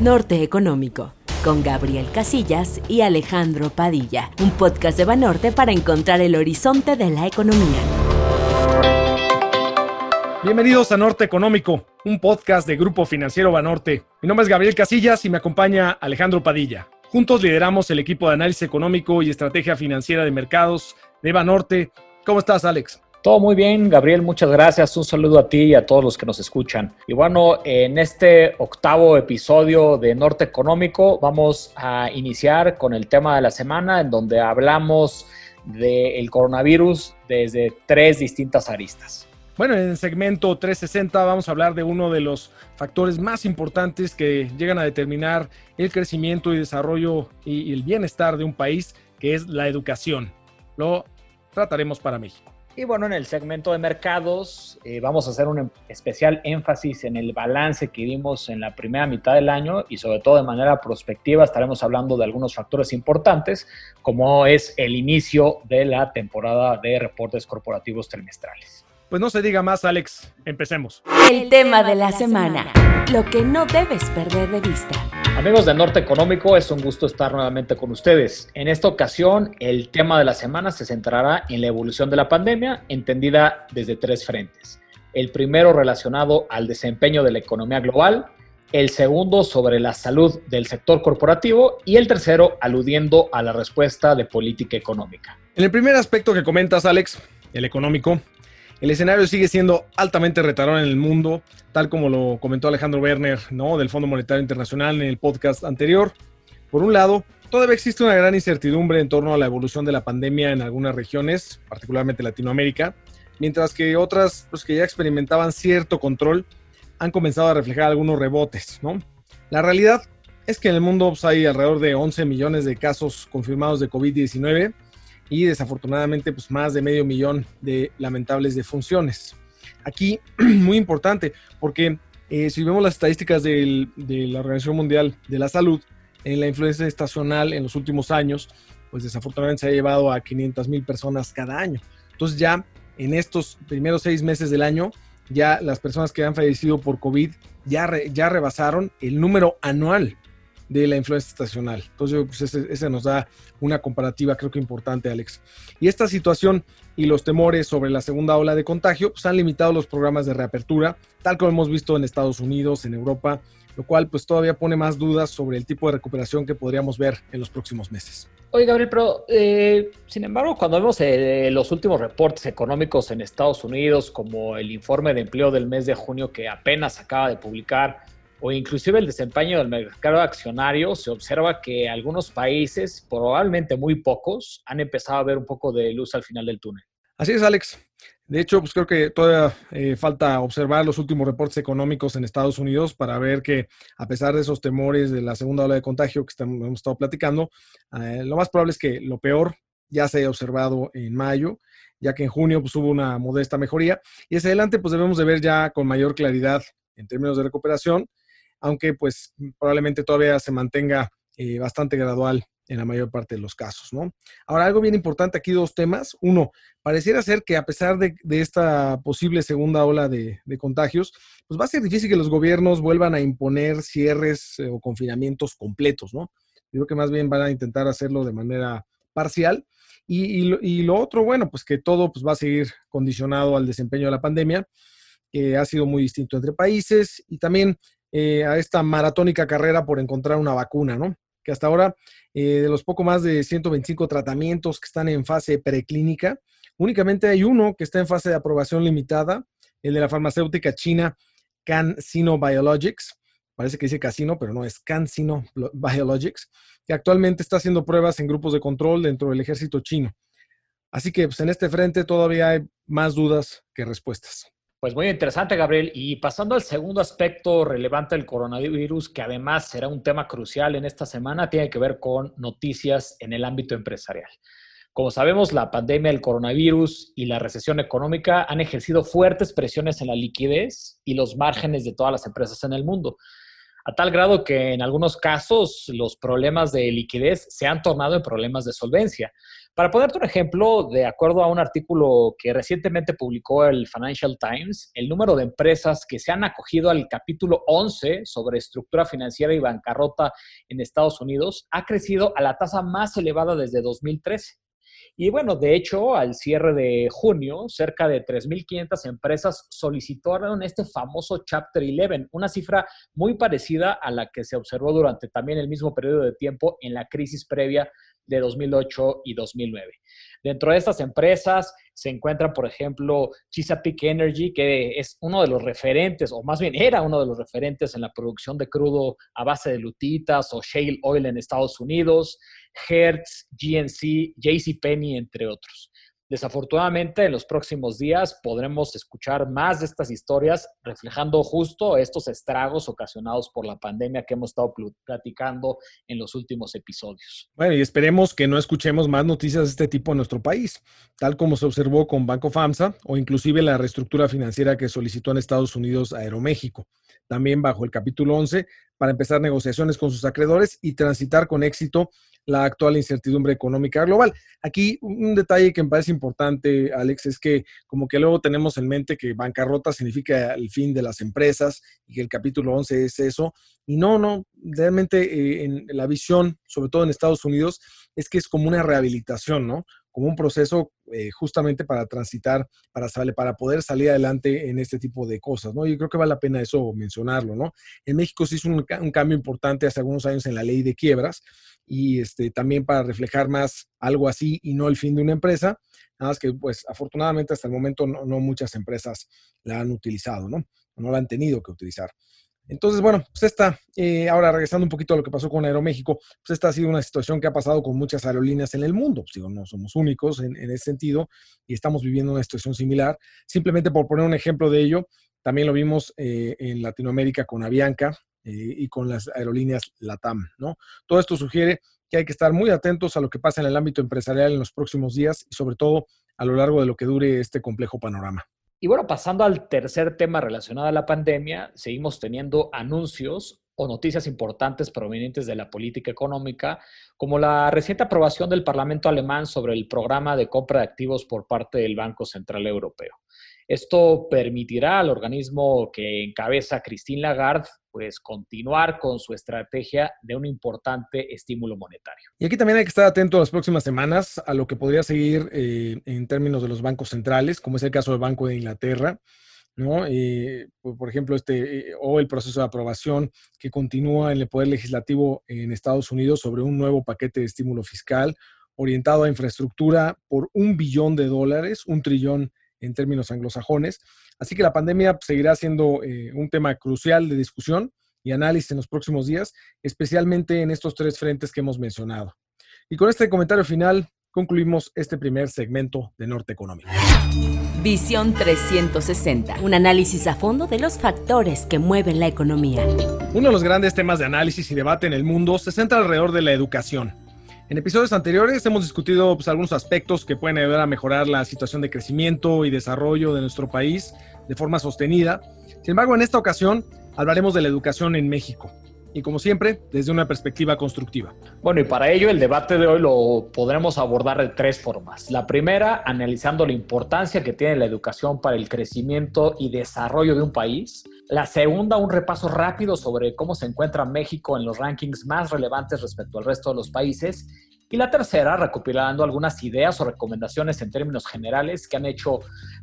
Norte Económico, con Gabriel Casillas y Alejandro Padilla, un podcast de Banorte para encontrar el horizonte de la economía. Bienvenidos a Norte Económico, un podcast de Grupo Financiero Banorte. Mi nombre es Gabriel Casillas y me acompaña Alejandro Padilla. Juntos lideramos el equipo de análisis económico y estrategia financiera de mercados de Banorte. ¿Cómo estás, Alex? Todo muy bien, Gabriel, muchas gracias. Un saludo a ti y a todos los que nos escuchan. Y bueno, en este octavo episodio de Norte Económico vamos a iniciar con el tema de la semana en donde hablamos del coronavirus desde tres distintas aristas. Bueno, en el segmento 360 vamos a hablar de uno de los factores más importantes que llegan a determinar el crecimiento y desarrollo y el bienestar de un país, que es la educación. Lo trataremos para México. Y bueno, en el segmento de mercados eh, vamos a hacer un especial énfasis en el balance que vimos en la primera mitad del año y sobre todo de manera prospectiva estaremos hablando de algunos factores importantes como es el inicio de la temporada de reportes corporativos trimestrales. Pues no se diga más, Alex. Empecemos. El tema de la semana. Lo que no debes perder de vista. Amigos de Norte Económico, es un gusto estar nuevamente con ustedes. En esta ocasión, el tema de la semana se centrará en la evolución de la pandemia, entendida desde tres frentes. El primero relacionado al desempeño de la economía global, el segundo sobre la salud del sector corporativo y el tercero aludiendo a la respuesta de política económica. En el primer aspecto que comentas, Alex, el económico, el escenario sigue siendo altamente retador en el mundo, tal como lo comentó Alejandro Werner, ¿no? Del Fondo Monetario Internacional en el podcast anterior. Por un lado, todavía existe una gran incertidumbre en torno a la evolución de la pandemia en algunas regiones, particularmente Latinoamérica, mientras que otras, pues, que ya experimentaban cierto control, han comenzado a reflejar algunos rebotes, ¿no? La realidad es que en el mundo pues, hay alrededor de 11 millones de casos confirmados de COVID-19 y desafortunadamente pues más de medio millón de lamentables defunciones. Aquí, muy importante, porque eh, si vemos las estadísticas de la Organización Mundial de la Salud, en la influencia estacional en los últimos años, pues desafortunadamente se ha llevado a 500 mil personas cada año. Entonces ya en estos primeros seis meses del año, ya las personas que han fallecido por COVID ya, ya rebasaron el número anual de la influencia estacional. Entonces, pues ese, nos da una comparativa creo que importante, Alex. Y esta situación y los temores sobre la segunda ola de contagio pues, han limitado los programas de reapertura, tal como hemos visto en Estados Unidos, en Europa, lo cual pues todavía pone más dudas sobre el tipo de recuperación que podríamos ver en los próximos meses. Oye, Gabriel, pero eh, sin embargo, cuando vemos eh, los últimos reportes económicos en Estados Unidos, como el informe de empleo del mes de junio que apenas acaba de publicar, o inclusive el desempeño del mercado accionario, se observa que algunos países, probablemente muy pocos, han empezado a ver un poco de luz al final del túnel. Así es, Alex. De hecho, pues creo que todavía eh, falta observar los últimos reportes económicos en Estados Unidos para ver que, a pesar de esos temores de la segunda ola de contagio que hemos estado platicando, eh, lo más probable es que lo peor ya se haya observado en mayo, ya que en junio pues, hubo una modesta mejoría. Y hacia adelante, pues debemos de ver ya con mayor claridad en términos de recuperación aunque pues probablemente todavía se mantenga eh, bastante gradual en la mayor parte de los casos, ¿no? Ahora, algo bien importante aquí, dos temas. Uno, pareciera ser que a pesar de, esta posible segunda ola de, contagios, pues va a ser difícil que los gobiernos vuelvan a imponer cierres eh, o confinamientos completos, ¿no? Yo creo que más bien van a intentar hacerlo de manera parcial. Y, lo, otro, bueno, pues que todo pues, va a seguir condicionado al desempeño de la pandemia, que ha sido muy distinto entre países y también eh, a esta maratónica carrera por encontrar una vacuna, ¿no? Que hasta ahora, eh, de los poco más de 125 tratamientos que están en fase preclínica, únicamente hay uno que está en fase de aprobación limitada, el de la farmacéutica china CanSino Biologics. Parece que dice casino, pero no es CanSino Biologics, que actualmente está haciendo pruebas en grupos de control dentro del ejército chino. Así que pues, en este frente todavía hay más dudas que respuestas. Pues muy interesante, Gabriel. Y pasando al segundo aspecto relevante del coronavirus, que además será un tema crucial en esta semana, tiene que ver con noticias en el ámbito empresarial. Como sabemos, la pandemia del coronavirus y la recesión económica han ejercido fuertes presiones en la liquidez y los márgenes de todas las empresas en el mundo, a tal grado que en algunos casos los problemas de liquidez se han tornado en problemas de solvencia. Para ponerte un ejemplo, de acuerdo a un artículo que recientemente publicó el Financial Times, el número de empresas que se han acogido al capítulo 11 sobre estructura financiera y bancarrota en Estados Unidos ha crecido a la tasa más elevada desde 2013. Y bueno, de hecho, al cierre de junio, cerca de 3.500 empresas solicitaron este famoso Chapter 11, una cifra muy parecida a la que se observó durante también el mismo periodo de tiempo en la crisis previa de 2008 y 2009. Dentro de estas empresas se encuentra, por ejemplo, Chesapeake Energy, que es uno de los referentes, o más bien era uno de los referentes en la producción de crudo a base de lutitas o shale oil en Estados Unidos, Hertz, GNC, JCPenney, entre otros. Desafortunadamente, en los próximos días podremos escuchar más de estas historias reflejando justo estos estragos ocasionados por la pandemia que hemos estado platicando en los últimos episodios. Bueno, y esperemos que no escuchemos más noticias de este tipo en nuestro país, tal como se observó con Banco FAMSA o inclusive la reestructura financiera que solicitó en Estados Unidos Aeroméxico, también bajo el capítulo 11, para empezar negociaciones con sus acreedores y transitar con éxito la actual incertidumbre económica global. Aquí un detalle que me parece importante, Alex, es que como que luego tenemos en mente que bancarrota significa el fin de las empresas y que el capítulo 11 es eso. Y no, no, realmente eh, en la visión, sobre todo en Estados Unidos, es que es como una rehabilitación, ¿no? Como un proceso eh, justamente para transitar, para, para poder salir adelante en este tipo de cosas, ¿no? Yo creo que vale la pena eso mencionarlo, ¿no? En México se hizo un, cambio importante hace algunos años en la ley de quiebras, y este, también para reflejar más algo así y no el fin de una empresa. Nada más que, pues, afortunadamente hasta el momento no, muchas empresas la han utilizado, ¿no? No la han tenido que utilizar. Entonces, bueno, pues esta, eh, ahora regresando un poquito a lo que pasó con Aeroméxico, pues esta ha sido una situación que ha pasado con muchas aerolíneas en el mundo. Pues, no somos únicos en, ese sentido y estamos viviendo una situación similar. Simplemente por poner un ejemplo de ello, también lo vimos eh, en Latinoamérica con Avianca, eh, y con las aerolíneas LATAM, ¿no? Todo esto sugiere que hay que estar muy atentos a lo que pasa en el ámbito empresarial en los próximos días y sobre todo a lo largo de lo que dure este complejo panorama. Y bueno, pasando al tercer tema relacionado a la pandemia, seguimos teniendo anuncios o noticias importantes provenientes de la política económica, como la reciente aprobación del Parlamento alemán sobre el programa de compra de activos por parte del Banco Central Europeo. Esto permitirá al organismo que encabeza Christine Lagarde pues continuar con su estrategia de un importante estímulo monetario. Y aquí también hay que estar atento a las próximas semanas a lo que podría seguir eh, en términos de los bancos centrales, como es el caso del Banco de Inglaterra, ¿no? Eh, por ejemplo, este, eh, o el proceso de aprobación que continúa en el Poder Legislativo en Estados Unidos sobre un nuevo paquete de estímulo fiscal orientado a infraestructura por un billón de dólares, un trillón en términos anglosajones. Así que la pandemia seguirá siendo eh, un tema crucial de discusión y análisis en los próximos días, especialmente en estos tres frentes que hemos mencionado. Y con este comentario final concluimos este primer segmento de Norte Económico. Visión 360, un análisis a fondo de los factores que mueven la economía. Uno de los grandes temas de análisis y debate en el mundo se centra alrededor de la educación. En episodios anteriores hemos discutido pues, algunos aspectos que pueden ayudar a mejorar la situación de crecimiento y desarrollo de nuestro país de forma sostenida. Sin embargo, en esta ocasión hablaremos de la educación en México y como siempre, desde una perspectiva constructiva. Bueno, y para ello el debate de hoy lo podremos abordar de tres formas. La primera, analizando la importancia que tiene la educación para el crecimiento y desarrollo de un país. La segunda, un repaso rápido sobre cómo se encuentra México en los rankings más relevantes respecto al resto de los países. Y la tercera, recopilando algunas ideas o recomendaciones en términos generales que han hecho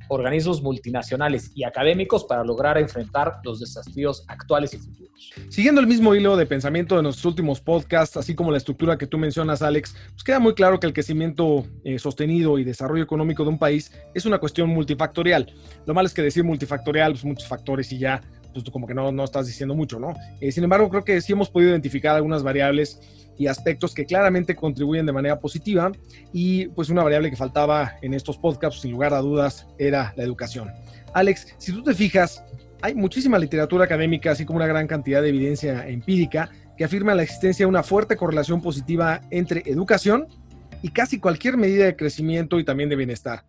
organismos multinacionales y académicos para lograr enfrentar los desafíos actuales y futuros. Siguiendo el mismo hilo de pensamiento de nuestros últimos podcasts, así como la estructura que tú mencionas, Alex, pues queda muy claro que el crecimiento eh, sostenido y desarrollo económico de un país es una cuestión multifactorial. Lo malo es que decir multifactorial, pues muchos factores y ya, pues como que no, no estás diciendo mucho, ¿no? Eh, sin embargo, creo que sí hemos podido identificar algunas variables y aspectos que claramente contribuyen de manera positiva y pues una variable que faltaba en estos podcasts sin lugar a dudas era la educación. Alex, si tú te fijas, hay muchísima literatura académica así como una gran cantidad de evidencia empírica que afirma la existencia de una fuerte correlación positiva entre educación y casi cualquier medida de crecimiento y también de bienestar.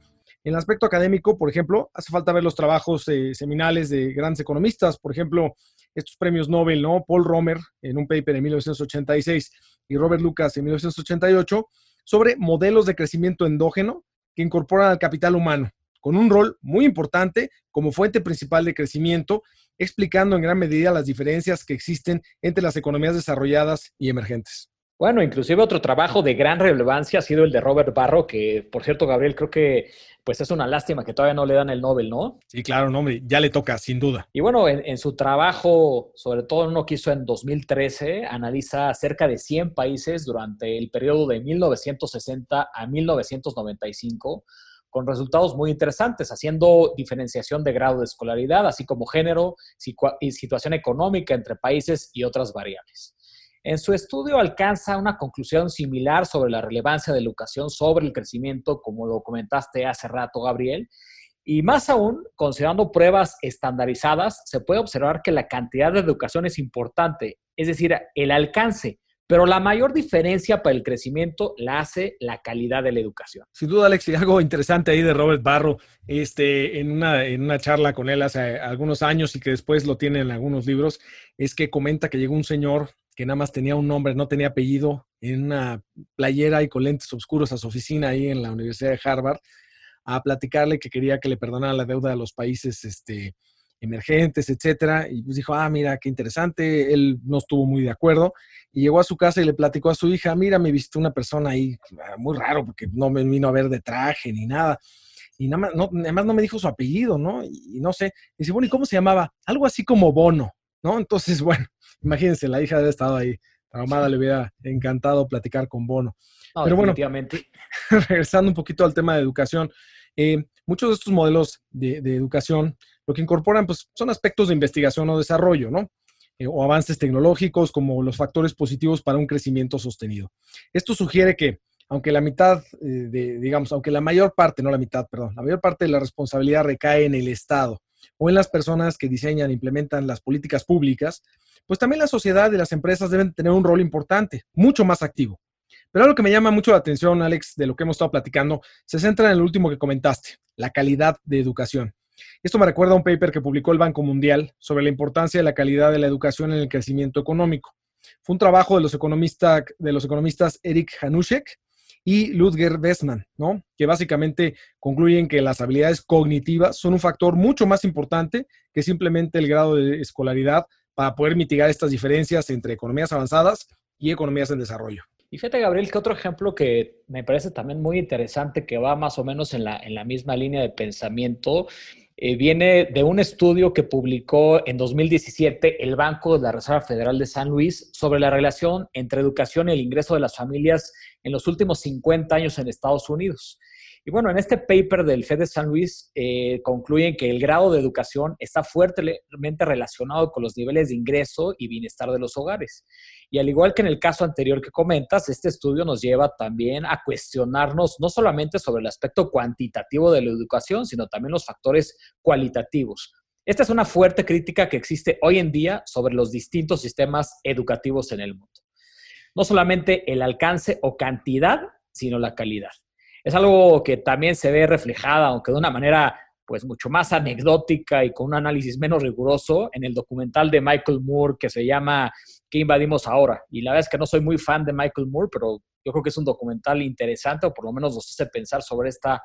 En el aspecto académico, por ejemplo, hace falta ver los trabajos eh, seminales de grandes economistas, por ejemplo, estos premios Nobel, ¿no? Paul Romer en un paper en 1986 y Robert Lucas en 1988 sobre modelos de crecimiento endógeno que incorporan al capital humano, con un rol muy importante como fuente principal de crecimiento, explicando en gran medida las diferencias que existen entre las economías desarrolladas y emergentes. Bueno, inclusive otro trabajo de gran relevancia ha sido el de Robert Barro, que por cierto, Gabriel, creo que pues es una lástima que todavía no le dan el Nobel, ¿no? Sí, claro, no, ya le toca, sin duda. Y bueno, en, su trabajo, sobre todo en uno que hizo en 2013, analiza cerca de 100 países durante el periodo de 1960 a 1995 con resultados muy interesantes, haciendo diferenciación de grado de escolaridad, así como género y situación económica entre países y otras variables. En su estudio alcanza una conclusión similar sobre la relevancia de la educación sobre el crecimiento, como lo comentaste hace rato, Gabriel. Y más aún, considerando pruebas estandarizadas, se puede observar que la cantidad de educación es importante, es decir, el alcance, pero la mayor diferencia para el crecimiento la hace la calidad de la educación. Sin duda, Alex, y algo interesante ahí de Robert Barro, este, en, una, en una charla con él hace algunos años y que después lo tiene en algunos libros, es que comenta que llegó un señor que nada más tenía un nombre, no tenía apellido, en una playera y con lentes oscuros a su oficina ahí en la Universidad de Harvard, a platicarle que quería que le perdonara la deuda a los países este, emergentes, etcétera. Y pues dijo, ah, mira, qué interesante. Él no estuvo muy de acuerdo. Y llegó a su casa y le platicó a su hija, mira, me visitó una persona ahí, ah, muy raro, porque no me vino a ver de traje ni nada. Y nada más no, además no me dijo su apellido, ¿no? Y, y no sé. Y dice, bueno, ¿y cómo se llamaba? Algo así como Bono. ¿no? Entonces, bueno, imagínense, la hija había estado ahí traumada, le hubiera encantado platicar con Bono. Pero bueno, regresando un poquito al tema de educación, eh, muchos de estos modelos de, educación lo que incorporan pues, son aspectos de investigación o desarrollo, ¿no? Eh, o avances tecnológicos como los factores positivos para un crecimiento sostenido. Esto sugiere que, aunque la mitad, eh, de, digamos, aunque la mayor parte, no la mitad, perdón, la mayor parte de la responsabilidad recae en el Estado o en las personas que diseñan e implementan las políticas públicas, pues también la sociedad y las empresas deben tener un rol importante, mucho más activo. Pero algo que me llama mucho la atención, Alex, de lo que hemos estado platicando, se centra en el último que comentaste, la calidad de educación. Esto me recuerda a un paper que publicó el Banco Mundial sobre la importancia de la calidad de la educación en el crecimiento económico. Fue un trabajo de los, economistas, de los economistas Eric Hanushek y Ludger Westman, ¿no? Que básicamente concluyen que las habilidades cognitivas son un factor mucho más importante que simplemente el grado de escolaridad para poder mitigar estas diferencias entre economías avanzadas y economías en desarrollo. Y fíjate, Gabriel, que otro ejemplo que me parece también muy interesante, que va más o menos en la, en la misma línea de pensamiento, eh, viene de un estudio que publicó en 2017 el Banco de la Reserva Federal de San Luis sobre la relación entre educación y el ingreso de las familias en los últimos 50 años en Estados Unidos. Y bueno, en este paper del FED de San Luis eh, concluyen que el grado de educación está fuertemente relacionado con los niveles de ingreso y bienestar de los hogares. Y al igual que en el caso anterior que comentas, este estudio nos lleva también a cuestionarnos no solamente sobre el aspecto cuantitativo de la educación, sino también los factores cualitativos. Esta es una fuerte crítica que existe hoy en día sobre los distintos sistemas educativos en el mundo. No solamente el alcance o cantidad, sino la calidad es algo que también se ve reflejada, aunque de una manera pues mucho más anecdótica y con un análisis menos riguroso en el documental de Michael Moore que se llama ¿Qué invadimos ahora? Y la verdad es que no soy muy fan de Michael Moore, pero yo creo que es un documental interesante o por lo menos nos hace pensar sobre esta,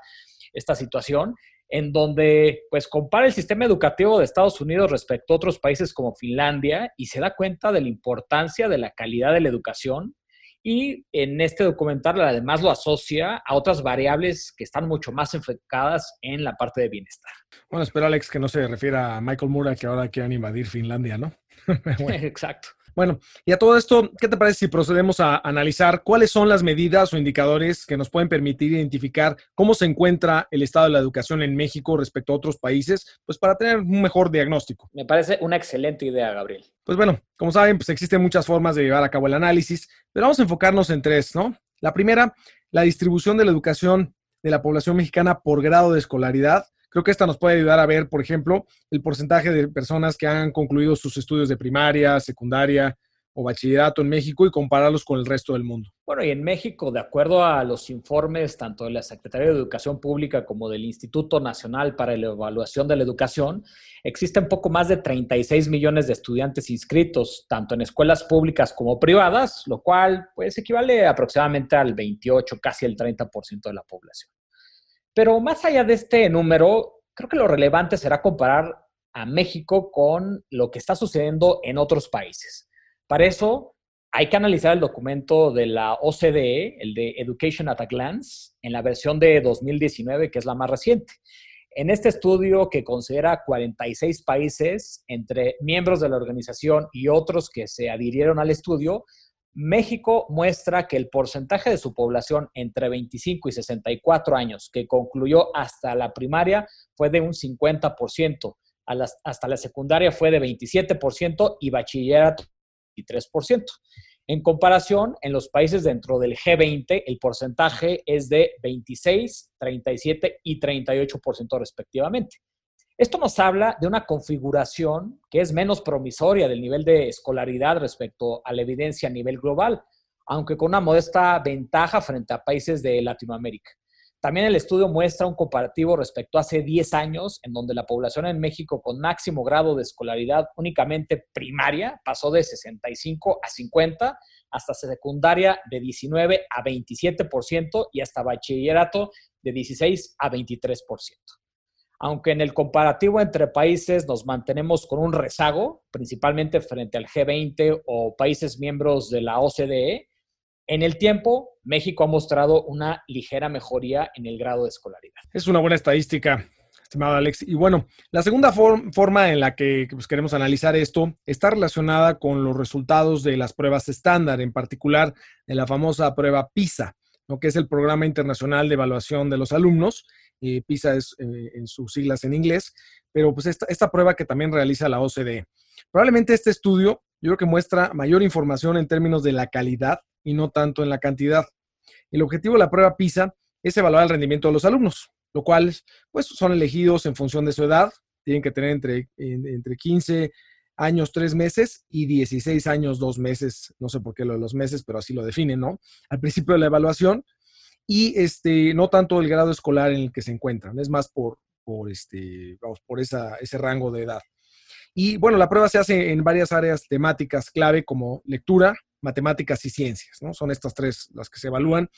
esta situación en donde pues compara el sistema educativo de Estados Unidos respecto a otros países como Finlandia y se da cuenta de la importancia de la calidad de la educación y en este documental además lo asocia a otras variables que están mucho más enfocadas en la parte de bienestar. Bueno, espero Alex que no se refiera a Michael Moore que ahora quieran invadir Finlandia, ¿no? Exacto. Bueno, y a todo esto, ¿qué te parece si procedemos a analizar cuáles son las medidas o indicadores que nos pueden permitir identificar cómo se encuentra el estado de la educación en México respecto a otros países, pues para tener un mejor diagnóstico? Me parece una excelente idea, Gabriel. Pues bueno, como saben, pues existen muchas formas de llevar a cabo el análisis, pero vamos a enfocarnos en tres, ¿no? La primera, la distribución de la educación de la población mexicana por grado de escolaridad. Creo que esta nos puede ayudar a ver, por ejemplo, el porcentaje de personas que han concluido sus estudios de primaria, secundaria, o bachillerato en México y compararlos con el resto del mundo. Bueno, y en México, de acuerdo a los informes tanto de la Secretaría de Educación Pública como del Instituto Nacional para la Evaluación de la Educación, existen poco más de 36 millones de estudiantes inscritos, tanto en escuelas públicas como privadas, lo cual pues equivale aproximadamente al 28, casi el 30% de la población. Pero más allá de este número, creo que lo relevante será comparar a México con lo que está sucediendo en otros países. Para eso hay que analizar el documento de la OCDE, el de Education at a Glance, en la versión de 2019, que es la más reciente. En este estudio que considera 46 países entre miembros de la organización y otros que se adhirieron al estudio, México muestra que el porcentaje de su población entre 25 y 64 años que concluyó hasta la primaria fue de un 50%, hasta la secundaria fue de 27% y bachillerato 23%. En comparación, en los países dentro del G20, el porcentaje es de 26, 37 y 38% respectivamente. Esto nos habla de una configuración que es menos promisoria del nivel de escolaridad respecto a la evidencia a nivel global, aunque con una modesta ventaja frente a países de Latinoamérica. También el estudio muestra un comparativo respecto a hace 10 años, en donde la población en México con máximo grado de escolaridad únicamente primaria pasó de 65 a 50, hasta secundaria de 19 a 27% y hasta bachillerato de 16 a 23%. Aunque en el comparativo entre países nos mantenemos con un rezago, principalmente frente al G20 o países miembros de la OCDE, en el tiempo, México ha mostrado una ligera mejoría en el grado de escolaridad. Es una buena estadística, estimado Alex. Y bueno, la segunda forma en la que pues, queremos analizar esto está relacionada con los resultados de las pruebas estándar, en particular de la famosa prueba PISA, lo que es el Programa Internacional de Evaluación de los Alumnos. PISA es eh, en sus siglas en inglés, pero pues esta, esta prueba que también realiza la OCDE. Probablemente este estudio yo creo que muestra mayor información en términos de la calidad y no tanto en la cantidad. El objetivo de la prueba PISA es evaluar el rendimiento de los alumnos, lo cual pues, son elegidos en función de su edad, tienen que tener entre, entre 15 años, 3 meses y 16 años, 2 meses, no sé por qué lo de los meses, pero así lo definen, ¿no? Al principio de la evaluación y este, no tanto el grado escolar en el que se encuentran, es más por, por, este, vamos, por esa, ese rango de edad. Y bueno, la prueba se hace en varias áreas temáticas clave como lectura, matemáticas y ciencias, ¿no? Son estas tres las que se evalúan.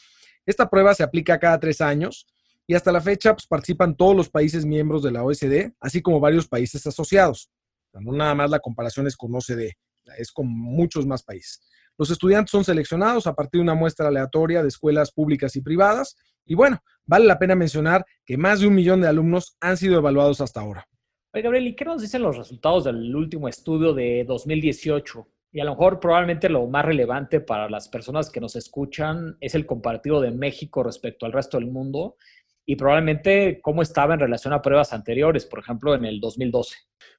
Esta prueba se aplica cada tres años y hasta la fecha pues, participan todos los países miembros de la OSD, así como varios países asociados. no nada más la comparación es con OCDE, es con muchos más países. Los estudiantes son seleccionados a partir de una muestra aleatoria de escuelas públicas y privadas. Y bueno, vale la pena mencionar que más de un millón de alumnos han sido evaluados hasta ahora. Oye, Gabriel, ¿y qué nos dicen los resultados del último estudio de 2018? Y a lo mejor probablemente lo más relevante para las personas que nos escuchan es el comparativo de México respecto al resto del mundo y probablemente cómo estaba en relación a pruebas anteriores, por ejemplo, en el 2012.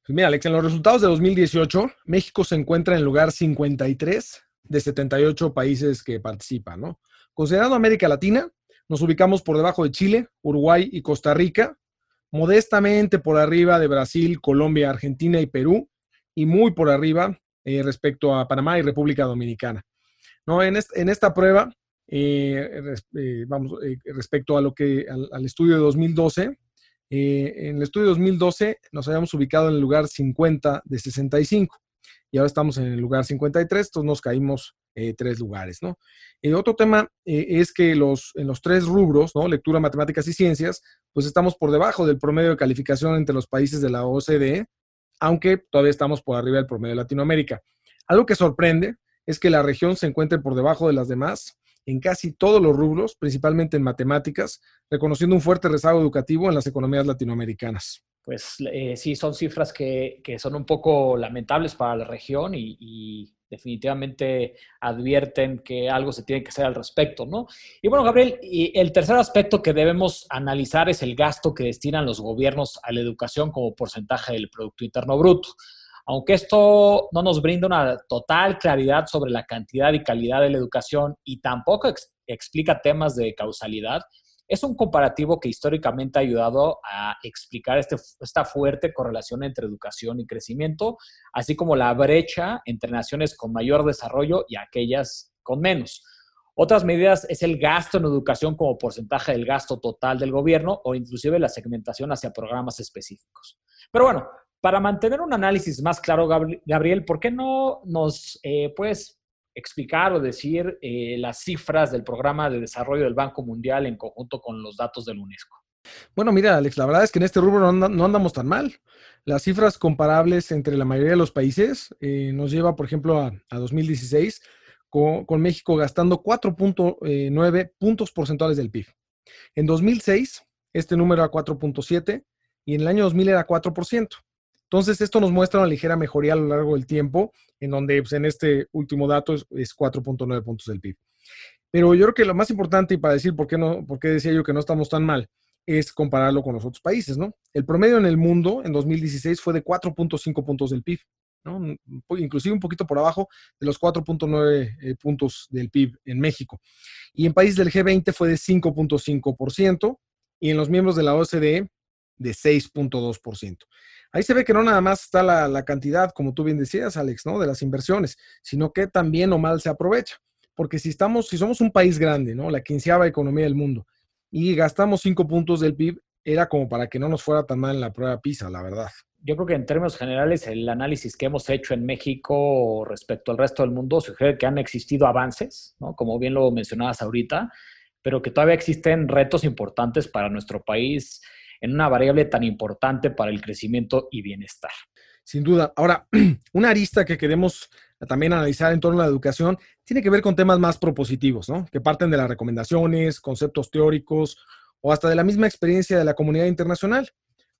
Pues mira, Alex, en los resultados de 2018, México se encuentra en el lugar 53 de 78 países que participan, ¿no? Considerando América Latina, nos ubicamos por debajo de Chile, Uruguay y Costa Rica, modestamente por arriba de Brasil, Colombia, Argentina y Perú, y muy por arriba eh, respecto a Panamá y República Dominicana. ¿No? En, esta prueba, eh, eh, vamos, respecto a lo que, al, estudio de 2012, en el estudio de 2012 nos habíamos ubicado en el lugar 50 de 65 y ahora estamos en el lugar 53, entonces nos caímos tres lugares, ¿no? otro tema es que los, en los tres rubros, ¿no? Lectura, matemáticas y ciencias, pues estamos por debajo del promedio de calificación entre los países de la OCDE, aunque todavía estamos por arriba del promedio de Latinoamérica. Algo que sorprende es que la región se encuentre por debajo de las demás en casi todos los rubros, principalmente en matemáticas, reconociendo un fuerte rezago educativo en las economías latinoamericanas. Pues eh, sí, son cifras que, son un poco lamentables para la región y definitivamente advierten que algo se tiene que hacer al respecto, ¿no? Y bueno, Gabriel, y el tercer aspecto que debemos analizar es el gasto que destinan los gobiernos a la educación como porcentaje del Producto Interno Bruto. Aunque esto no nos brinda una total claridad sobre la cantidad y calidad de la educación y tampoco explica temas de causalidad, Es un comparativo que históricamente ha ayudado a explicar este, esta fuerte correlación entre educación y crecimiento, así como la brecha entre naciones con mayor desarrollo y aquellas con menos. Otras medidas es el gasto en educación como porcentaje del gasto total del gobierno o inclusive la segmentación hacia programas específicos. Pero bueno, para mantener un análisis más claro, Gabriel, ¿por qué no nos eh, puedes explicar o decir eh, las cifras del programa de desarrollo del Banco Mundial en conjunto con los datos del UNESCO? Bueno, mira, Alex, la verdad es que en este rubro no, andamos tan mal. Las cifras comparables entre la mayoría de los países eh, nos lleva, por ejemplo, a, 2016, con, con, México gastando 4.9 puntos porcentuales del PIB. En 2006, este número era 4.7 y en el año 2000 era 4%. Entonces, esto nos muestra una ligera mejoría a lo largo del tiempo, en donde pues, en este último dato es, 4.9 puntos del PIB. Pero yo creo que lo más importante, y para decir por qué, no, por qué decía yo que no estamos tan mal, es compararlo con los otros países, ¿no? El promedio en el mundo en 2016 fue de 4.5 puntos del PIB. Inclusive un poquito por abajo de los 4.9 eh, puntos del PIB en México. Y en países del G20 fue de 5.5% y en los miembros de la OCDE de 6.2%. Ahí se ve que no nada más está la, cantidad, como tú bien decías, Alex, ¿no? De las inversiones, sino que también o mal se aprovecha. Porque si estamos, si somos un país grande, ¿no? La quinceava economía del mundo, y gastamos cinco puntos del PIB, era como para que no nos fuera tan mal en la prueba PISA, la verdad. Yo creo que en términos generales el análisis que hemos hecho en México respecto al resto del mundo sugiere que han existido avances, ¿no? como bien lo mencionabas ahorita, pero que todavía existen retos importantes para nuestro país en una variable tan importante para el crecimiento y bienestar. Sin duda. Ahora, una arista que queremos también analizar en torno a la educación tiene que ver con temas más propositivos, ¿no? Que parten de las recomendaciones, conceptos teóricos o hasta de la misma experiencia de la comunidad internacional.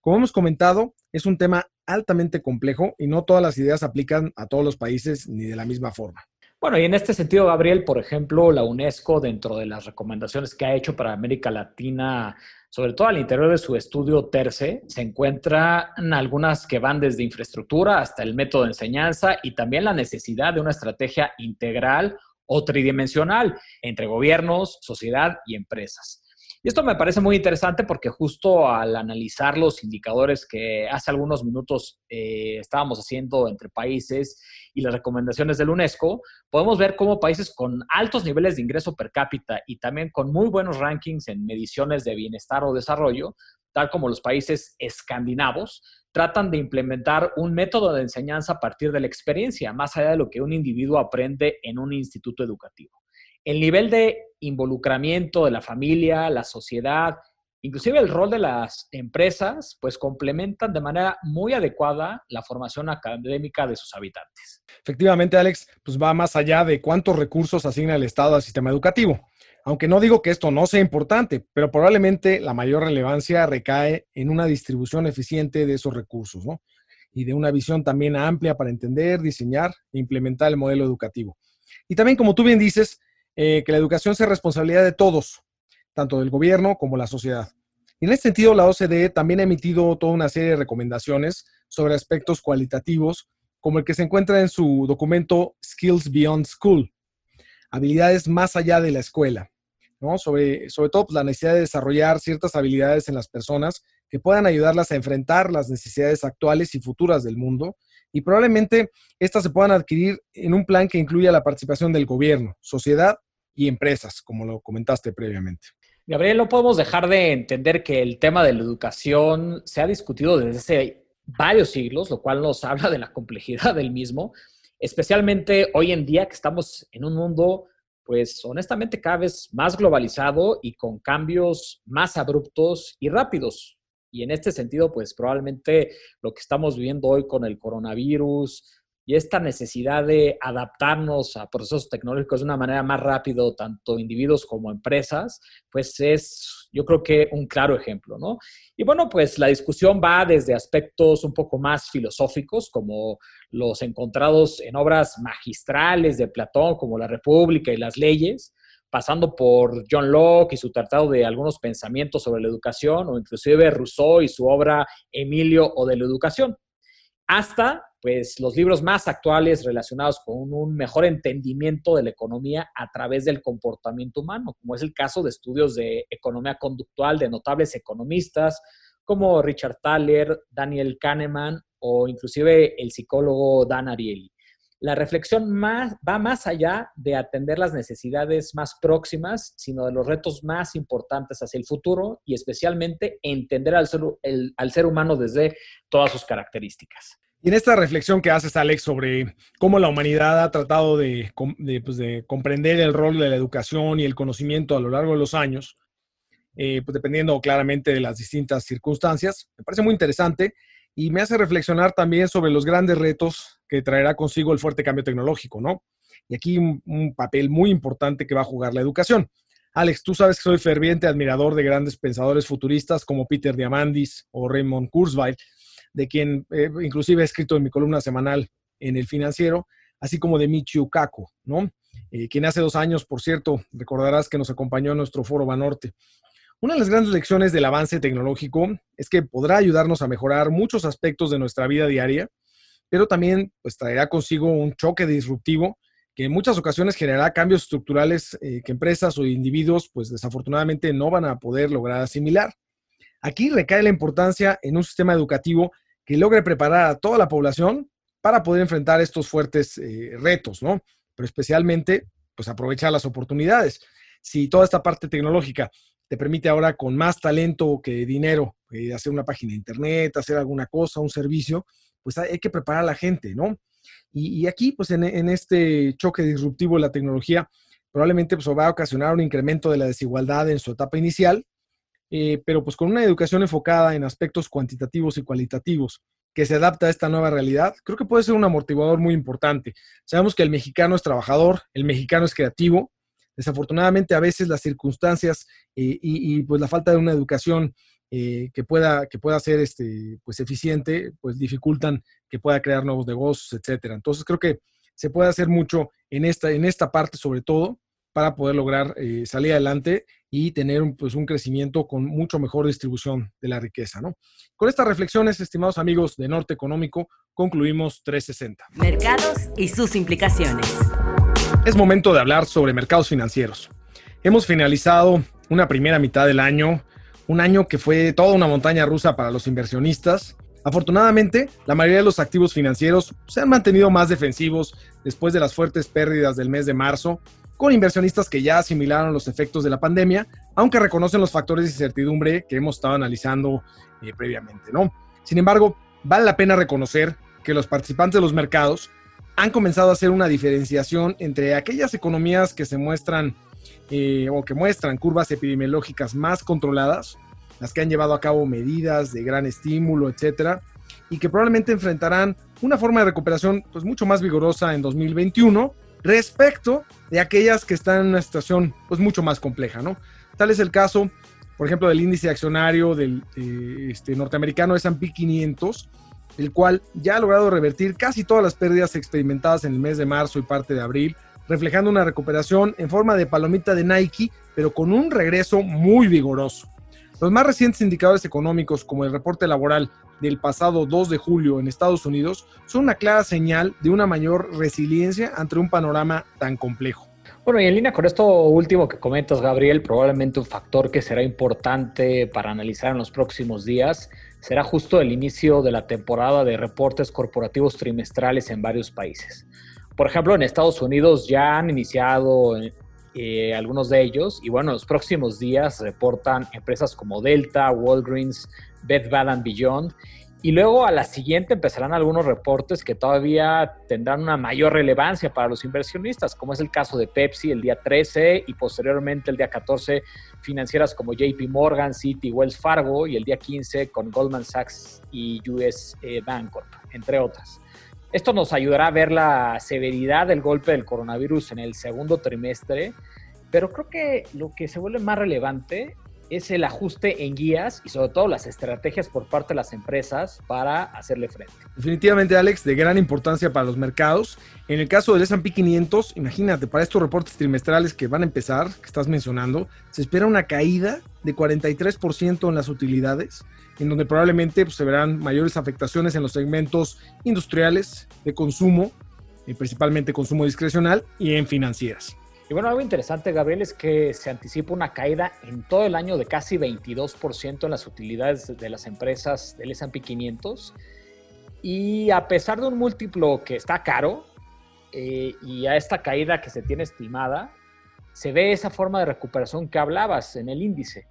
Como hemos comentado, es un tema altamente complejo y no todas las ideas aplican a todos los países ni de la misma forma. Bueno, y en este sentido, Gabriel, por ejemplo, la UNESCO, dentro de las recomendaciones que ha hecho para América Latina sobre todo al interior de su estudio TERCE, se encuentran algunas que van desde infraestructura hasta el método de enseñanza y también la necesidad de una estrategia integral o tridimensional entre gobiernos, sociedad y empresas. Y esto me parece muy interesante porque justo al analizar los indicadores que hace algunos minutos eh, estábamos haciendo entre países y las recomendaciones del UNESCO, podemos ver cómo países con altos niveles de ingreso per cápita y también con muy buenos rankings en mediciones de bienestar o desarrollo, tal como los países escandinavos, tratan de implementar un método de enseñanza a partir de la experiencia, más allá de lo que un individuo aprende en un instituto educativo el nivel de involucramiento de la familia, la sociedad, inclusive el rol de las empresas, pues complementan de manera muy adecuada la formación académica de sus habitantes. Efectivamente, Alex, pues va más allá de cuántos recursos asigna el Estado al sistema educativo. Aunque no digo que esto no sea importante, pero probablemente la mayor relevancia recae en una distribución eficiente de esos recursos, ¿no? Y de una visión también amplia para entender, diseñar e implementar el modelo educativo. Y también, como tú bien dices, eh, que la educación sea responsabilidad de todos, tanto del gobierno como la sociedad. Y en este sentido, la OCDE también ha emitido toda una serie de recomendaciones sobre aspectos cualitativos, como el que se encuentra en su documento Skills Beyond School, habilidades más allá de la escuela, sobre, sobre todo pues, la necesidad de desarrollar ciertas habilidades en las personas que puedan ayudarlas a enfrentar las necesidades actuales y futuras del mundo y probablemente estas se puedan adquirir en un plan que incluya la participación del gobierno, sociedad y empresas, como lo comentaste previamente. Gabriel, no podemos dejar de entender que el tema de la educación se ha discutido desde hace varios siglos, lo cual nos habla de la complejidad del mismo, especialmente hoy en día que estamos en un mundo, pues honestamente, cada vez más globalizado y con cambios más abruptos y rápidos. Y en este sentido, pues probablemente lo que estamos viviendo hoy con el coronavirus, y esta necesidad de adaptarnos a procesos tecnológicos de una manera más rápida, tanto individuos como empresas, pues es yo creo que un claro ejemplo, ¿no? Y bueno, pues la discusión va desde aspectos un poco más filosóficos, como los encontrados en obras magistrales de Platón, como la República y las leyes, pasando por John Locke y su tratado de algunos pensamientos sobre la educación, o inclusive Rousseau y su obra Emilio o de la educación. Hasta pues los libros más actuales relacionados con un mejor entendimiento de la economía a través del comportamiento humano, como es el caso de estudios de economía conductual de notables economistas como Richard Thaler, Daniel Kahneman o inclusive el psicólogo Dan Ariely. La reflexión más, va más allá de atender las necesidades más próximas, sino de los retos más importantes hacia el futuro y especialmente entender al ser, humano desde todas sus características. Y en esta reflexión que haces, Alex, sobre cómo la humanidad ha tratado de, pues, comprender el rol de la educación y el conocimiento a lo largo de los años, eh, pues dependiendo claramente de las distintas circunstancias, me parece muy interesante y me hace reflexionar también sobre los grandes retos que traerá consigo el fuerte cambio tecnológico, ¿no? Y aquí un, papel muy importante que va a jugar la educación. Alex, tú sabes que soy ferviente admirador de grandes pensadores futuristas como Peter Diamandis o Raymond Kurzweil, de quien eh, inclusive he escrito en mi columna semanal en El Financiero, así como de Michio Kaku, ¿no? Eh, quien hace dos años, por cierto, recordarás que nos acompañó en nuestro foro Banorte. Una de las grandes lecciones del avance tecnológico es que podrá ayudarnos a mejorar muchos aspectos de nuestra vida diaria, pero también pues, traerá consigo un choque disruptivo que en muchas ocasiones generará cambios estructurales eh, que empresas o individuos, pues desafortunadamente no van a poder lograr asimilar. Aquí recae la importancia en un sistema educativo que logre preparar a toda la población para poder enfrentar estos fuertes eh, retos, ¿no? Pero especialmente, pues aprovechar las oportunidades. Si toda esta parte tecnológica te permite ahora con más talento que dinero eh, hacer una página de internet, hacer alguna cosa, un servicio, pues hay que preparar a la gente, ¿no? Y, aquí, pues en, este choque disruptivo de la tecnología, probablemente pues, va a ocasionar un incremento de la desigualdad en su etapa inicial, eh, pero pues con una educación enfocada en aspectos cuantitativos y cualitativos que se adapta a esta nueva realidad, creo que puede ser un amortiguador muy importante. Sabemos que el mexicano es trabajador, el mexicano es creativo. Desafortunadamente, a veces las circunstancias eh, y, pues la falta de una educación eh, que, pueda, que pueda ser este, pues eficiente, pues dificultan que pueda crear nuevos negocios, etcétera. Entonces, creo que se puede hacer mucho en esta, en esta parte, sobre todo, para poder lograr eh, salir adelante y tener un, pues, un crecimiento con mucho mejor distribución de la riqueza. ¿no? Con estas reflexiones, estimados amigos de Norte Económico, concluimos 360. Mercados y sus implicaciones. Es momento de hablar sobre mercados financieros. Hemos finalizado una primera mitad del año, un año que fue toda una montaña rusa para los inversionistas. Afortunadamente, la mayoría de los activos financieros se han mantenido más defensivos después de las fuertes pérdidas del mes de marzo con inversionistas que ya asimilaron los efectos de la pandemia, aunque reconocen los factores de incertidumbre que hemos estado analizando eh, previamente, ¿no? Sin embargo, vale la pena reconocer que los participantes de los mercados han comenzado a hacer una diferenciación entre aquellas economías que se muestran eh, o que muestran curvas epidemiológicas más controladas, las que han llevado a cabo medidas de gran estímulo, etcétera, y que probablemente enfrentarán una forma de recuperación pues mucho más vigorosa en 2021 respecto de aquellas que están en una situación pues mucho más compleja, ¿no? Tal es el caso, por ejemplo, del índice accionario del este, norteamericano S&P 500, el cual ya ha logrado revertir casi todas las pérdidas experimentadas en el mes de marzo y parte de abril, reflejando una recuperación en forma de palomita de Nike, pero con un regreso muy vigoroso. Los más recientes indicadores económicos, como el reporte laboral del pasado 2 de julio en Estados Unidos, son una clara señal de una mayor resiliencia ante un panorama tan complejo. Bueno, y en línea con esto último que comentas, Gabriel, probablemente un factor que será importante para analizar en los próximos días será justo el inicio de la temporada de reportes corporativos trimestrales en varios países. Por ejemplo, en Estados Unidos ya han iniciado eh, algunos de ellos. Y bueno, los próximos días reportan empresas como Delta, Walgreens, Bed Bath Beyond. Y luego a la siguiente empezarán algunos reportes que todavía tendrán una mayor relevancia para los inversionistas, como es el caso de Pepsi el día 13 y posteriormente el día 14 financieras como JP Morgan, Citi, Wells Fargo y el día 15 con Goldman Sachs y US Bancorp, entre otras. Esto nos ayudará a ver la severidad del golpe del coronavirus en el segundo trimestre, pero creo que lo que se vuelve más relevante es el ajuste en guías y sobre todo las estrategias por parte de las empresas para hacerle frente. Definitivamente, Alex, de gran importancia para los mercados. En el caso del S&P 500, imagínate, para estos reportes trimestrales que van a empezar, que estás mencionando, se espera una caída de 43% en las utilidades, en donde probablemente pues, se verán mayores afectaciones en los segmentos industriales, de consumo, y principalmente consumo discrecional, y en financieras. Y bueno, algo interesante, Gabriel, es que se anticipa una caída en todo el año de casi 22% en las utilidades de las empresas del S&P 500. Y a pesar de un múltiplo que está caro eh, y a esta caída que se tiene estimada, se ve esa forma de recuperación que hablabas en el índice.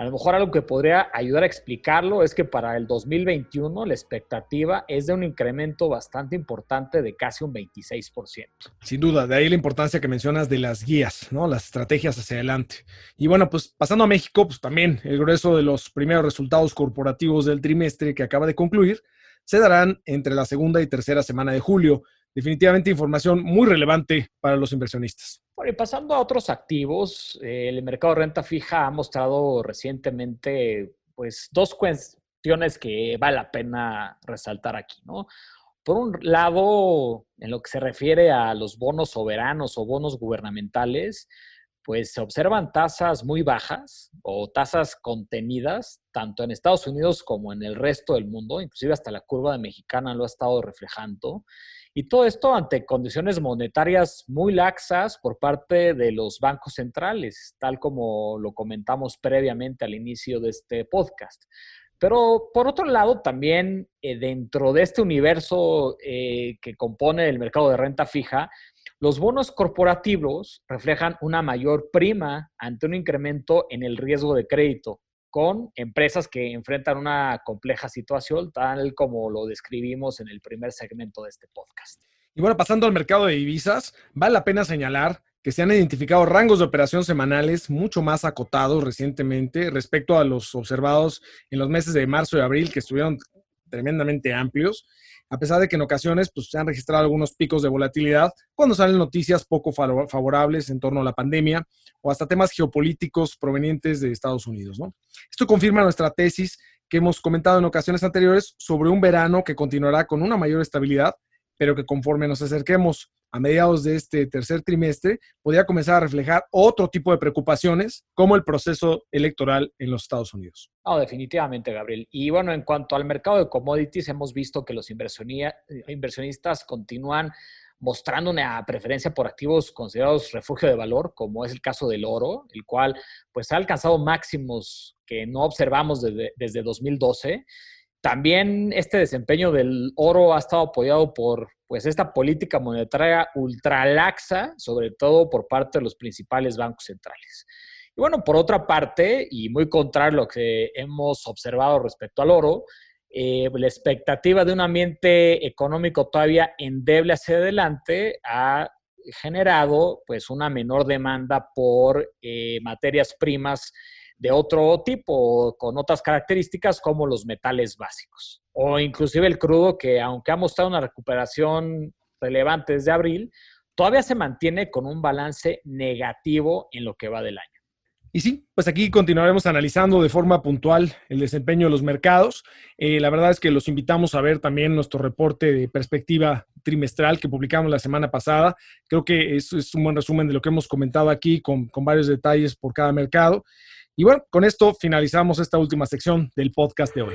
A lo mejor algo que podría ayudar a explicarlo es que para el 2021 la expectativa es de un incremento bastante importante de casi un 26%. Sin duda, de ahí la importancia que mencionas de las guías, ¿no? Las estrategias hacia adelante. Y bueno, pues pasando a México, pues también el grueso de los primeros resultados corporativos del trimestre que acaba de concluir se darán entre la segunda y tercera semana de julio. Definitivamente información muy relevante para los inversionistas. Bueno, y pasando a otros activos, el mercado de renta fija ha mostrado recientemente pues dos cuestiones que vale la pena resaltar aquí, ¿no? Por un lado, en lo que se refiere a los bonos soberanos o bonos gubernamentales, pues se observan tasas muy bajas o tasas contenidas, tanto en Estados Unidos como en el resto del mundo, inclusive hasta la curva de mexicana lo ha estado reflejando. Y todo esto ante condiciones monetarias muy laxas por parte de los bancos centrales, tal como lo comentamos previamente al inicio de este podcast. Pero por otro lado, también eh, dentro de este universo eh, que compone el mercado de renta fija, los bonos corporativos reflejan una mayor prima ante un incremento en el riesgo de crédito con empresas que enfrentan una compleja situación, tal como lo describimos en el primer segmento de este podcast. Y bueno, pasando al mercado de divisas, vale la pena señalar que se han identificado rangos de operación semanales mucho más acotados recientemente respecto a los observados en los meses de marzo y abril, que estuvieron tremendamente amplios a pesar de que en ocasiones pues, se han registrado algunos picos de volatilidad cuando salen noticias poco favorables en torno a la pandemia o hasta temas geopolíticos provenientes de Estados Unidos. ¿no? Esto confirma nuestra tesis que hemos comentado en ocasiones anteriores sobre un verano que continuará con una mayor estabilidad, pero que conforme nos acerquemos a mediados de este tercer trimestre, podría comenzar a reflejar otro tipo de preocupaciones, como el proceso electoral en los Estados Unidos. No, definitivamente, Gabriel. Y bueno, en cuanto al mercado de commodities, hemos visto que los inversionistas continúan mostrando una preferencia por activos considerados refugio de valor, como es el caso del oro, el cual pues ha alcanzado máximos que no observamos desde, desde 2012 también este desempeño del oro ha estado apoyado por pues, esta política monetaria ultralaxa, sobre todo por parte de los principales bancos centrales. Y bueno, por otra parte, y muy contrario a lo que hemos observado respecto al oro, eh, la expectativa de un ambiente económico todavía endeble hacia adelante ha generado pues una menor demanda por eh, materias primas de otro tipo, con otras características como los metales básicos. O inclusive el crudo, que aunque ha mostrado una recuperación relevante desde abril, todavía se mantiene con un balance negativo en lo que va del año. Y sí, pues aquí continuaremos analizando de forma puntual el desempeño de los mercados. Eh, la verdad es que los invitamos a ver también nuestro reporte de perspectiva trimestral que publicamos la semana pasada. Creo que es, es un buen resumen de lo que hemos comentado aquí con, con varios detalles por cada mercado. Y bueno, con esto finalizamos esta última sección del podcast de hoy.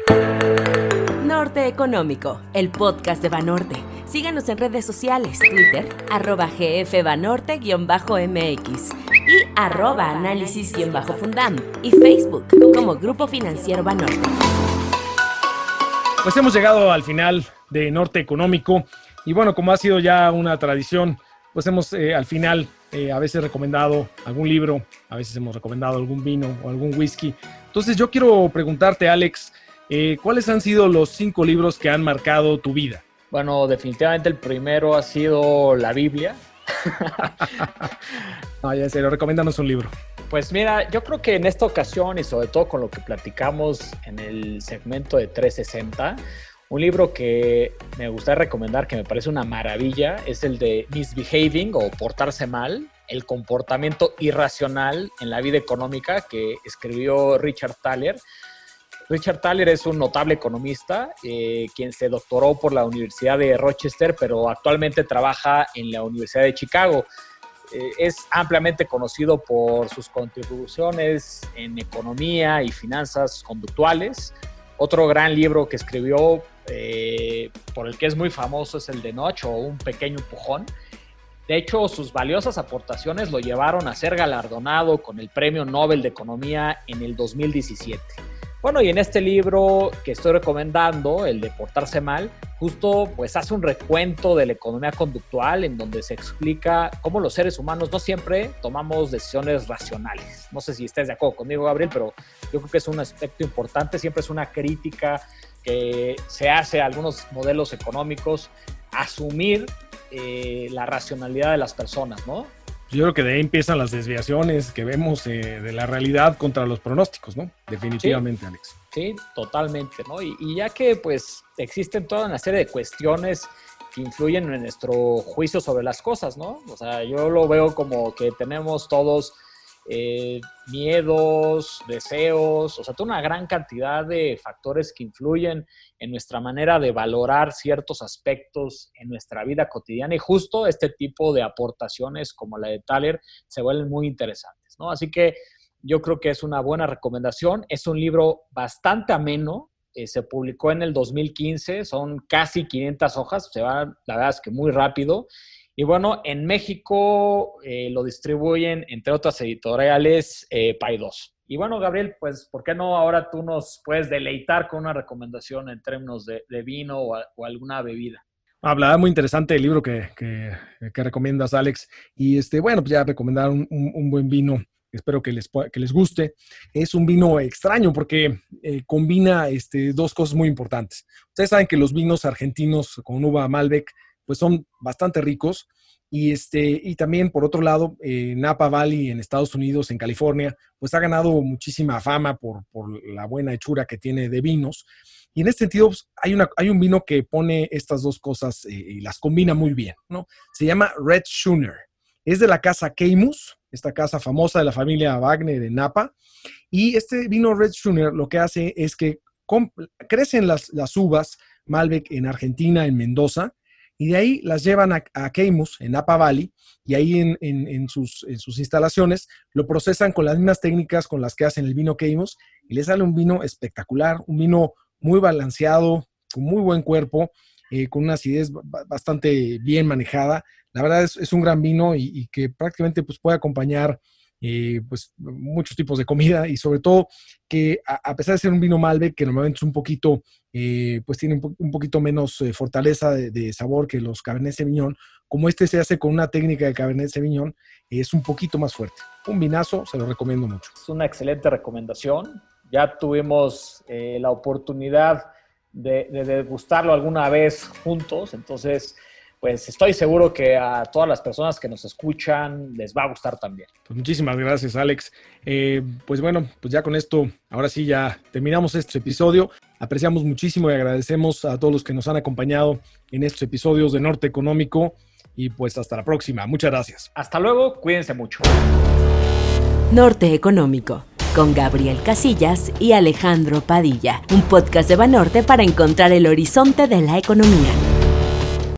Norte Económico, el podcast de Banorte. Síganos en redes sociales, Twitter, arroba gfbanorte-mx y arroba análisis-fundam y Facebook como Grupo Financiero Banorte. Pues hemos llegado al final de Norte Económico y bueno, como ha sido ya una tradición, pues hemos eh, al final eh, a veces recomendado algún libro, a veces hemos recomendado algún vino o algún whisky. Entonces yo quiero preguntarte, Alex, eh, ¿cuáles han sido los cinco libros que han marcado tu vida? Bueno, definitivamente el primero ha sido la Biblia. no, ya en serio, recomiéndanos un libro. Pues mira, yo creo que en esta ocasión y sobre todo con lo que platicamos en el segmento de 360, un libro que me gustaría recomendar, que me parece una maravilla, es el de Misbehaving o Portarse Mal, El comportamiento irracional en la vida económica que escribió Richard Thaler. Richard Thaler es un notable economista, eh, quien se doctoró por la Universidad de Rochester, pero actualmente trabaja en la Universidad de Chicago. Eh, es ampliamente conocido por sus contribuciones en economía y finanzas conductuales. Otro gran libro que escribió, eh, por el que es muy famoso, es el de Noche o Un pequeño empujón. De hecho, sus valiosas aportaciones lo llevaron a ser galardonado con el Premio Nobel de Economía en el 2017. Bueno, y en este libro que estoy recomendando, el de Portarse Mal, justo pues hace un recuento de la economía conductual en donde se explica cómo los seres humanos no siempre tomamos decisiones racionales. No sé si estés de acuerdo conmigo, Gabriel, pero yo creo que es un aspecto importante, siempre es una crítica que se hace a algunos modelos económicos, asumir eh, la racionalidad de las personas, ¿no? Yo creo que de ahí empiezan las desviaciones que vemos eh, de la realidad contra los pronósticos, ¿no? Definitivamente, Alex. Sí, totalmente, ¿no? Y, y, ya que pues existen toda una serie de cuestiones que influyen en nuestro juicio sobre las cosas, ¿no? O sea, yo lo veo como que tenemos todos eh, miedos, deseos, o sea, toda una gran cantidad de factores que influyen en nuestra manera de valorar ciertos aspectos en nuestra vida cotidiana. Y justo este tipo de aportaciones como la de Thaler se vuelven muy interesantes, ¿no? Así que yo creo que es una buena recomendación, es un libro bastante ameno, eh, se publicó en el 2015, son casi 500 hojas, se va, la verdad es que muy rápido y bueno, en México eh, lo distribuyen, entre otras editoriales, eh, 2. Y bueno, Gabriel, pues, ¿por qué no ahora tú nos puedes deleitar con una recomendación en términos de, vino o, alguna bebida? Hablaba muy interesante el libro que, que, recomiendas, Alex. Y este, bueno, pues ya recomendar un, un, buen vino. Espero que les, que les guste. Es un vino extraño porque eh, combina este, dos cosas muy importantes. Ustedes saben que los vinos argentinos con uva Malbec pues son bastante ricos. Y, este, y también, por otro lado, eh, Napa Valley en Estados Unidos, en California, pues ha ganado muchísima fama por, la buena hechura que tiene de vinos. Y en este sentido, pues, hay, una, hay un vino que pone estas dos cosas eh, y las combina muy bien, ¿no? Se llama Red Schooner. Es de la casa Keimus, esta casa famosa de la familia Wagner de Napa. Y este vino Red Schooner lo que hace es que crecen las, las uvas Malbec en Argentina, en Mendoza, y de ahí las llevan a, a en Napa Valley, y ahí en, sus, instalaciones lo procesan con las mismas técnicas con las que hacen el vino Keimus, y les sale un vino espectacular, un vino muy balanceado, con muy buen cuerpo, eh, con una acidez bastante bien manejada. La verdad es, un gran vino y, que prácticamente pues, puede acompañar eh, pues muchos tipos de comida y sobre todo que a, pesar de ser un vino Malbec que normalmente es un poquito, eh, pues tiene un, poquito menos eh, fortaleza de, sabor que los Cabernet Sauvignon, como este se hace con una técnica de Cabernet Sauvignon, es un poquito más fuerte. Un vinazo, se lo recomiendo mucho. Es una excelente recomendación. Ya tuvimos la oportunidad de, de degustarlo alguna vez juntos, entonces pues estoy seguro que a todas las personas que nos escuchan les va a gustar también. Pues muchísimas gracias, Alex. Eh, pues bueno, pues ya con esto, ahora sí ya terminamos este episodio. Apreciamos muchísimo y agradecemos a todos los que nos han acompañado en estos episodios de Norte Económico y pues hasta la próxima. Muchas gracias. Hasta luego, cuídense mucho. Norte Económico con Gabriel Casillas y Alejandro Padilla, un podcast de Banorte para encontrar el horizonte de la economía.